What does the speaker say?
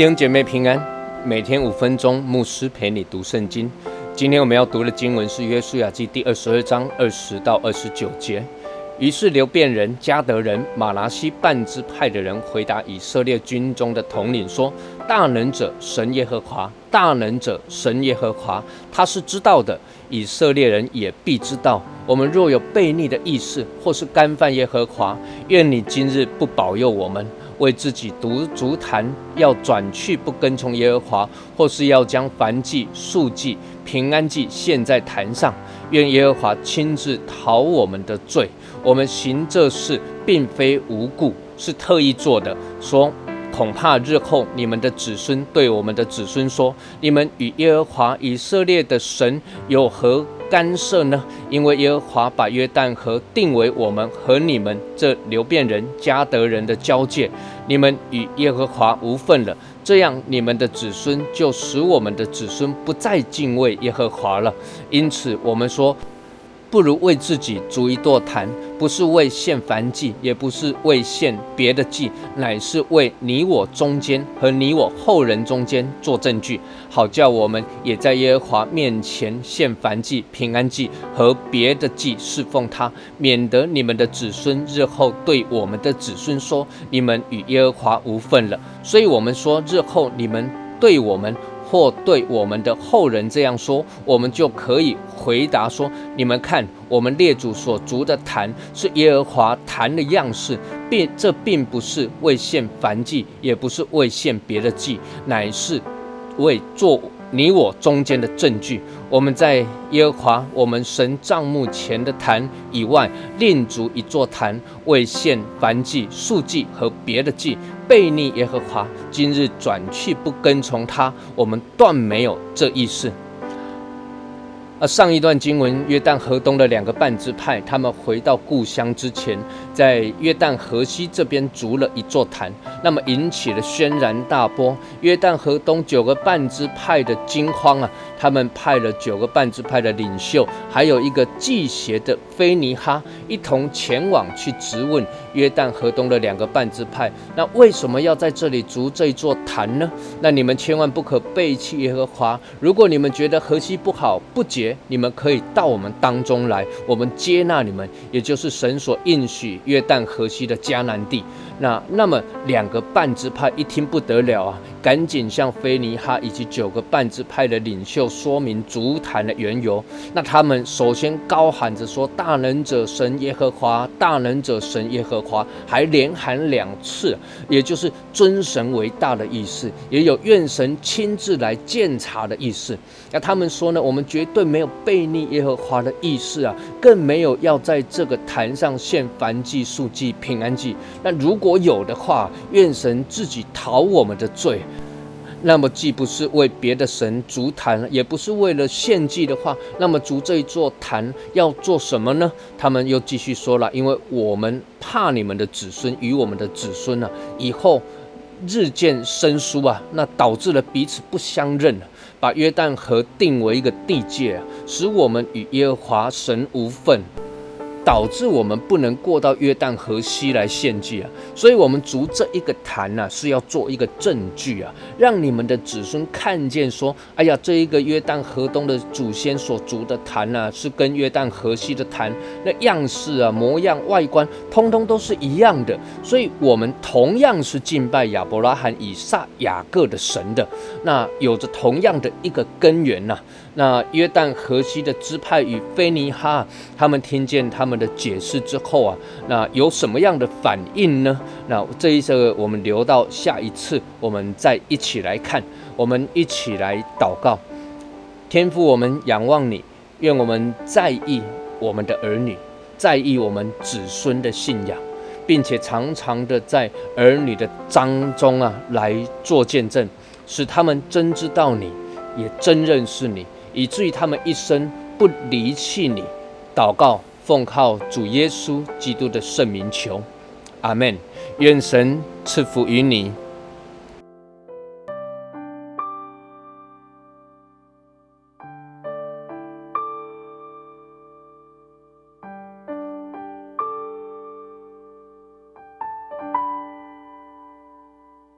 弟兄姐妹平安，每天五分钟，牧师陪你读圣经。今天我们要读的经文是约书亚记第二十二章二十到二十九节。于是流变人、加德人、马拿西半支派的人回答以色列军中的统领说：“大能者神耶和华，大能者神耶和华，他是知道的，以色列人也必知道。我们若有悖逆的意思，或是干犯耶和华，愿你今日不保佑我们。”为自己独足坛，要转去不跟从耶和华，或是要将燔祭、素祭、平安祭献在坛上，愿耶和华亲自讨我们的罪。我们行这事并非无故，是特意做的。说，恐怕日后你们的子孙对我们的子孙说：你们与耶和华以色列的神有何？干涉呢？因为耶和华把约旦河定为我们和你们这流变人、加德人的交界，你们与耶和华无份了。这样，你们的子孙就使我们的子孙不再敬畏耶和华了。因此，我们说。不如为自己筑一座坛，不是为献燔祭，也不是为献别的祭，乃是为你我中间和你我后人中间做证据，好叫我们也在耶和华面前献燔祭、平安祭和别的祭侍奉他，免得你们的子孙日后对我们的子孙说：你们与耶和华无份了。所以，我们说日后你们对我们。或对我们的后人这样说，我们就可以回答说：你们看，我们列祖所逐的坛是耶和华坛的样式，并这并不是为献燔祭，也不是为献别的祭，乃是为做。你我中间的证据，我们在耶和华我们神帐幕前的坛以外，另筑一座坛，为献燔祭、素祭和别的祭，悖逆耶和华。今日转去不跟从他，我们断没有这意思。而上一段经文，约旦河东的两个半支派，他们回到故乡之前，在约旦河西这边筑了一座坛，那么引起了轩然大波。约旦河东九个半支派的惊慌啊，他们派了九个半支派的领袖，还有一个祭邪的菲尼哈，一同前往去质问约旦河东的两个半支派。那为什么要在这里筑这座坛呢？那你们千万不可背弃耶和华。如果你们觉得河西不好不解你们可以到我们当中来，我们接纳你们，也就是神所应许约旦河西的迦南地。那那么两个半支派一听不得了啊，赶紧向菲尼哈以及九个半支派的领袖说明足坛的缘由。那他们首先高喊着说：“大能者神耶和华，大能者神耶和华。”还连喊两次，也就是尊神为大的意思，也有愿神亲自来鉴察的意思。那他们说呢，我们绝对没没有背逆耶和华的意思啊，更没有要在这个坛上献燔祭、素祭、平安祭。那如果有的话，愿神自己讨我们的罪。那么既不是为别的神足坛，也不是为了献祭的话，那么足这一座坛要做什么呢？他们又继续说了，因为我们怕你们的子孙与我们的子孙啊，以后日渐生疏啊，那导致了彼此不相认，把约旦河定为一个地界，使我们与耶和华神无份。导致我们不能过到约旦河西来献祭啊，所以我们筑这一个坛呢，是要做一个证据啊，让你们的子孙看见说，哎呀，这一个约旦河东的祖先所筑的坛呢，是跟约旦河西的坛那样式啊、模样、外观，通通都是一样的。所以，我们同样是敬拜亚伯拉罕、以撒、雅各的神的，那有着同样的一个根源呐。那约旦河西的支派与菲尼哈，他们听见他们的解释之后啊，那有什么样的反应呢？那这一次我们留到下一次，我们再一起来看，我们一起来祷告。天父，我们仰望你，愿我们在意我们的儿女，在意我们子孙的信仰，并且常常的在儿女的当中啊来做见证，使他们真知道你，也真认识你。以至于他们一生不离弃你，祷告奉靠主耶稣基督的圣名求，阿门。愿神赐福于你。